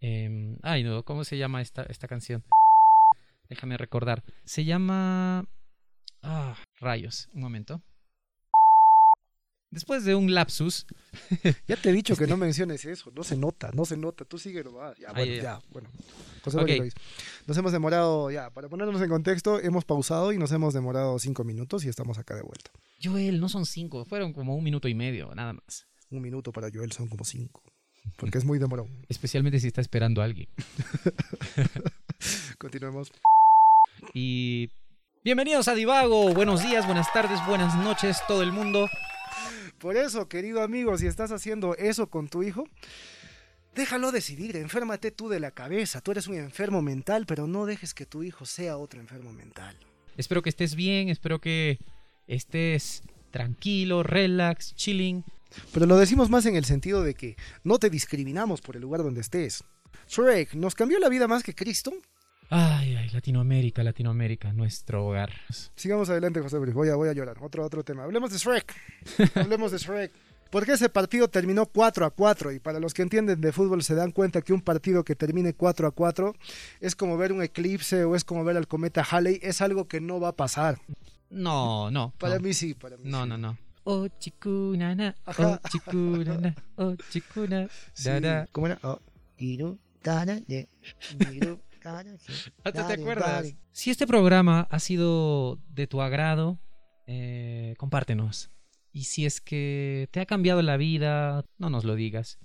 Em, ay, no, ¿cómo se llama esta, esta canción? Déjame recordar. Se llama... Ah, rayos, un momento. Después de un lapsus. ya te he dicho que no menciones eso. No se nota, no se nota. Tú sigue va. Ya, bueno, ya. bueno. José Nos hemos demorado, ya, para ponernos en contexto, hemos pausado y nos hemos demorado cinco minutos y estamos acá de vuelta. Joel, no son cinco, fueron como un minuto y medio, nada más. Un minuto para Joel son como cinco. Porque es muy demorado. Especialmente si está esperando a alguien. Continuemos. Y bienvenidos a Divago. Buenos días, buenas tardes, buenas noches, todo el mundo. Por eso, querido amigo, si estás haciendo eso con tu hijo, déjalo decidir, enférmate tú de la cabeza. Tú eres un enfermo mental, pero no dejes que tu hijo sea otro enfermo mental. Espero que estés bien, espero que estés tranquilo, relax, chilling. Pero lo decimos más en el sentido de que no te discriminamos por el lugar donde estés. Shrek, ¿nos cambió la vida más que Cristo? Ay, ay, Latinoamérica, Latinoamérica, nuestro hogar. Sigamos adelante, José Luis. Voy a, voy a llorar. Otro, otro tema. Hablemos de Shrek. Hablemos de Shrek. Porque ese partido terminó 4 a 4 y para los que entienden de fútbol se dan cuenta que un partido que termine 4 a 4 es como ver un eclipse o es como ver al cometa Halley, es algo que no va a pasar. No, no. Para mí sí, para mí No, sí. no, no. Oh, chicunana, oh, chicunana, oh, chicuna, ¿Cómo era? Oh, ¿Hasta te acuerdas? Si este programa ha sido de tu agrado, eh, compártenos. Y si es que te ha cambiado la vida, no nos lo digas.